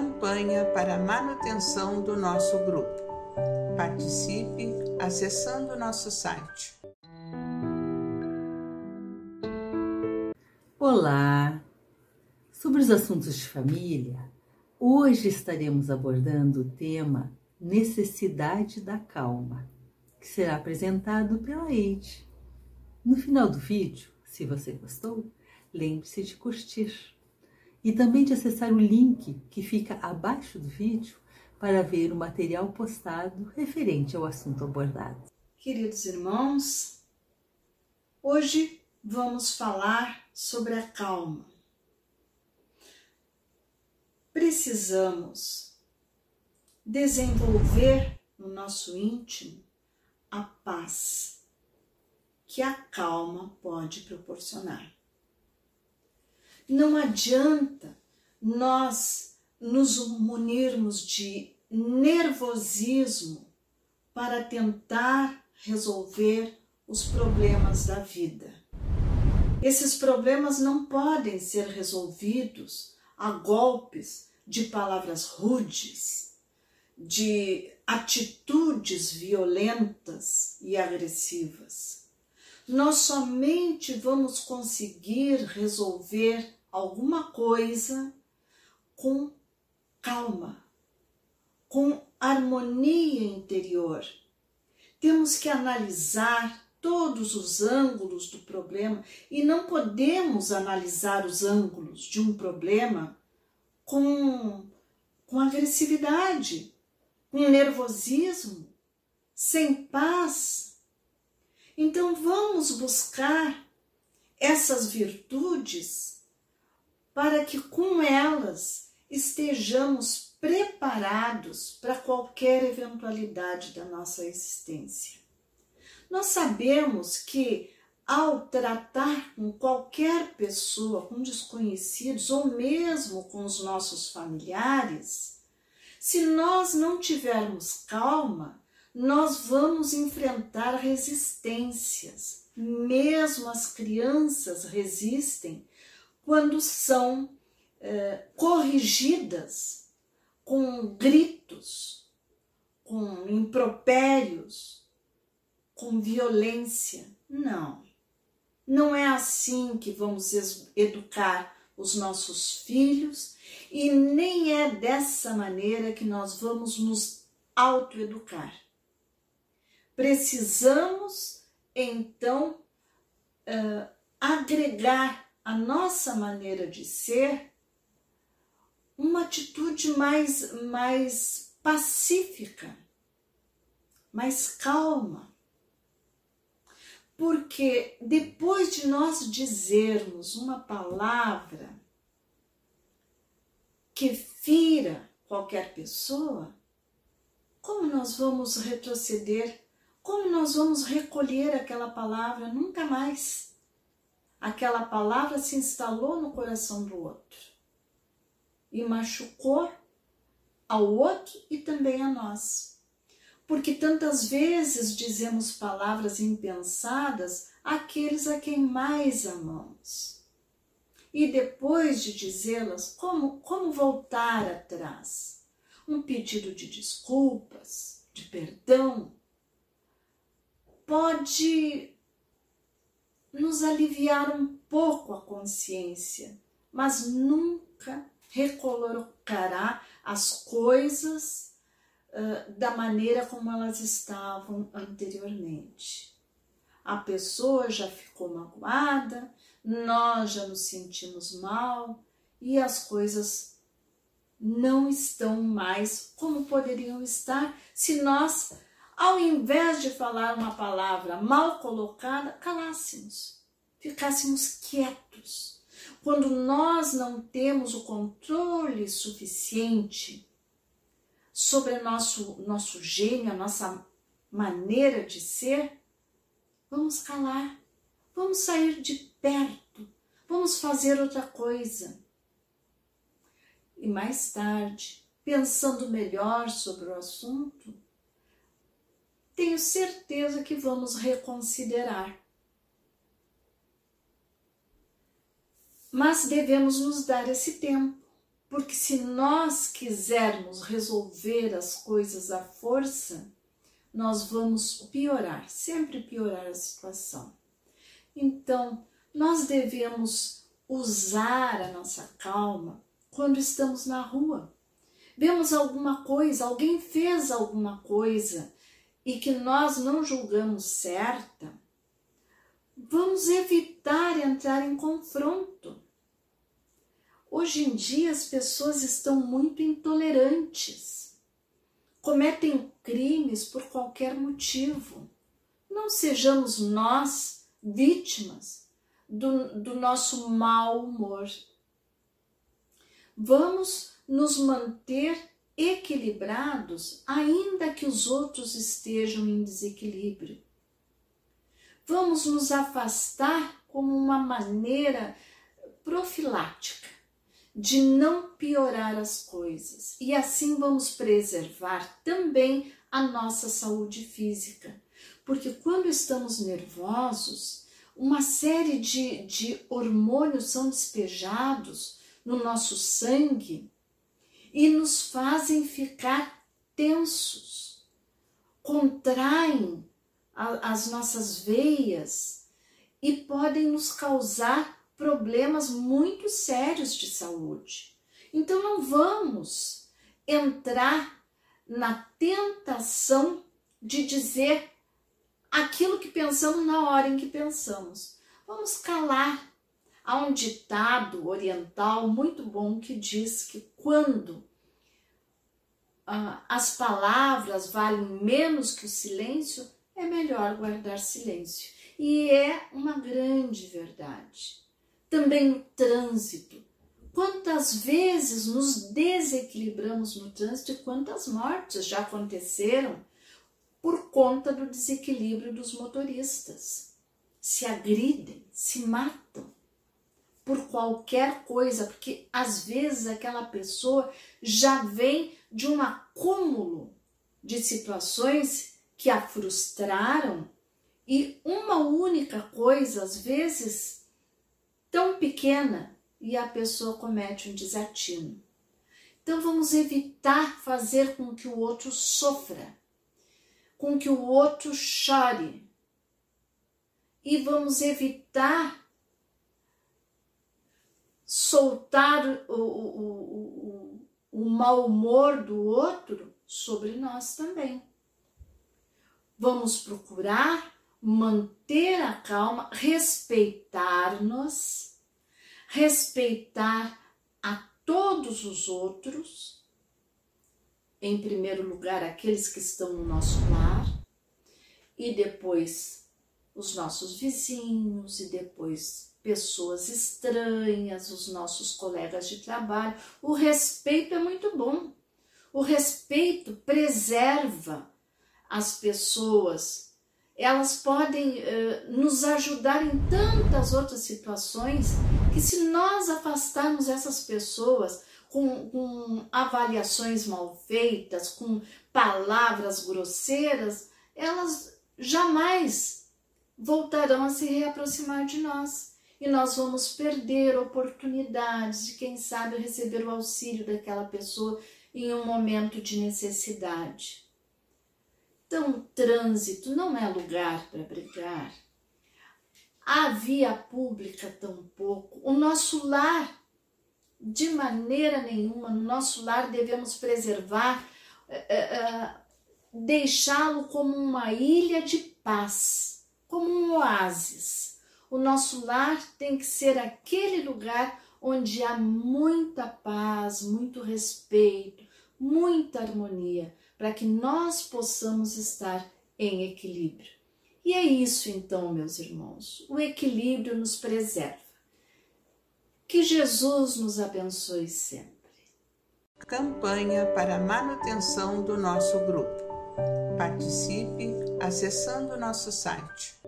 campanha para a manutenção do nosso grupo. Participe acessando nosso site. Olá! Sobre os assuntos de família, hoje estaremos abordando o tema Necessidade da Calma, que será apresentado pela Eide. No final do vídeo, se você gostou, lembre-se de curtir e também de acessar o link que fica abaixo do vídeo para ver o material postado referente ao assunto abordado. Queridos irmãos, hoje vamos falar sobre a calma. Precisamos desenvolver no nosso íntimo a paz que a calma pode proporcionar. Não adianta nós nos munirmos de nervosismo para tentar resolver os problemas da vida. Esses problemas não podem ser resolvidos a golpes de palavras rudes, de atitudes violentas e agressivas. Nós somente vamos conseguir resolver alguma coisa com calma, com harmonia interior. Temos que analisar todos os ângulos do problema e não podemos analisar os ângulos de um problema com, com agressividade, com nervosismo, sem paz. Então vamos buscar essas virtudes para que com elas estejamos preparados para qualquer eventualidade da nossa existência. Nós sabemos que ao tratar com qualquer pessoa, com desconhecidos ou mesmo com os nossos familiares, se nós não tivermos calma, nós vamos enfrentar resistências. Mesmo as crianças resistem quando são é, corrigidas com gritos, com impropérios, com violência. Não. Não é assim que vamos educar os nossos filhos e nem é dessa maneira que nós vamos nos autoeducar. Precisamos, então, uh, agregar a nossa maneira de ser uma atitude mais, mais pacífica, mais calma. Porque depois de nós dizermos uma palavra que fira qualquer pessoa, como nós vamos retroceder? Como nós vamos recolher aquela palavra nunca mais? Aquela palavra se instalou no coração do outro e machucou ao outro e também a nós. Porque tantas vezes dizemos palavras impensadas àqueles a quem mais amamos. E depois de dizê-las, como, como voltar atrás? Um pedido de desculpas, de perdão, pode nos aliviar um pouco a consciência, mas nunca recolocará as coisas uh, da maneira como elas estavam anteriormente. A pessoa já ficou magoada, nós já nos sentimos mal e as coisas não estão mais como poderiam estar se nós ao invés de falar uma palavra mal colocada, calássemos, ficássemos quietos. Quando nós não temos o controle suficiente sobre nosso, nosso gênio, a nossa maneira de ser, vamos calar, vamos sair de perto, vamos fazer outra coisa. E mais tarde, pensando melhor sobre o assunto, tenho certeza que vamos reconsiderar. Mas devemos nos dar esse tempo Porque se nós quisermos resolver as coisas à força, nós vamos piorar, sempre piorar a situação. Então, nós devemos usar a nossa calma quando estamos na rua. Vemos alguma coisa, alguém fez alguma coisa e que nós não julgamos certa, vamos evitar entrar em confronto. Hoje em dia as pessoas estão muito intolerantes, cometem crimes por qualquer motivo. Não sejamos nós vítimas do, do nosso mau humor. Vamos nos manter equilibrados, ainda que os outros estejam em desequilíbrio. Vamos nos afastar como uma maneira profilática de não piorar as coisas e assim vamos preservar também a nossa saúde física. Porque quando estamos nervosos, uma série de, de hormônios são despejados no nosso sangue e nos fazem ficar tensos, contraem a, as nossas veias e podem nos causar problemas muito sérios de saúde. Então não vamos entrar na tentação de dizer aquilo que pensamos na hora em que pensamos. Vamos calar Há um ditado oriental muito bom que diz que quando ah, as palavras valem menos que o silêncio, é melhor guardar silêncio. E é uma grande verdade. Também no trânsito. Quantas vezes nos desequilibramos no trânsito e quantas mortes já aconteceram por conta do desequilíbrio dos motoristas? Se agridem, se matam por qualquer coisa, porque às vezes aquela pessoa já vem de um acúmulo de situações que a frustraram e uma única coisa, às vezes tão pequena, e a pessoa comete um desatino. Então vamos evitar fazer com que o outro sofra, com que o outro chore. E vamos evitar soltar o, o, o, o mau humor do outro sobre nós também. Vamos procurar manter a calma, respeitar-nos, respeitar a todos os outros, em primeiro lugar aqueles que estão no nosso lar, e depois os nossos vizinhos, e depois pessoas estranhas, os nossos colegas de trabalho. O respeito é muito bom. O respeito preserva as pessoas. Elas podem uh, nos ajudar em tantas outras situações que, se nós afastarmos essas pessoas com, com avaliações mal feitas, com palavras grosseiras, elas jamais voltarão a se reaproximar de nós e nós vamos perder oportunidades de, quem sabe, receber o auxílio daquela pessoa em um momento de necessidade. Então, trânsito não é lugar para brigar. A via pública tampouco. O nosso lar, de maneira nenhuma, no nosso lar devemos preservar, é, é, deixá-lo como uma ilha de paz, como um oásis o nosso lar tem que ser aquele lugar onde há muita paz, muito respeito, muita harmonia, para que nós possamos estar em equilíbrio. E é isso então, meus irmãos, o equilíbrio nos preserva. Que Jesus nos abençoe sempre. Campanha para manutenção do nosso grupo. Participe acessando nosso site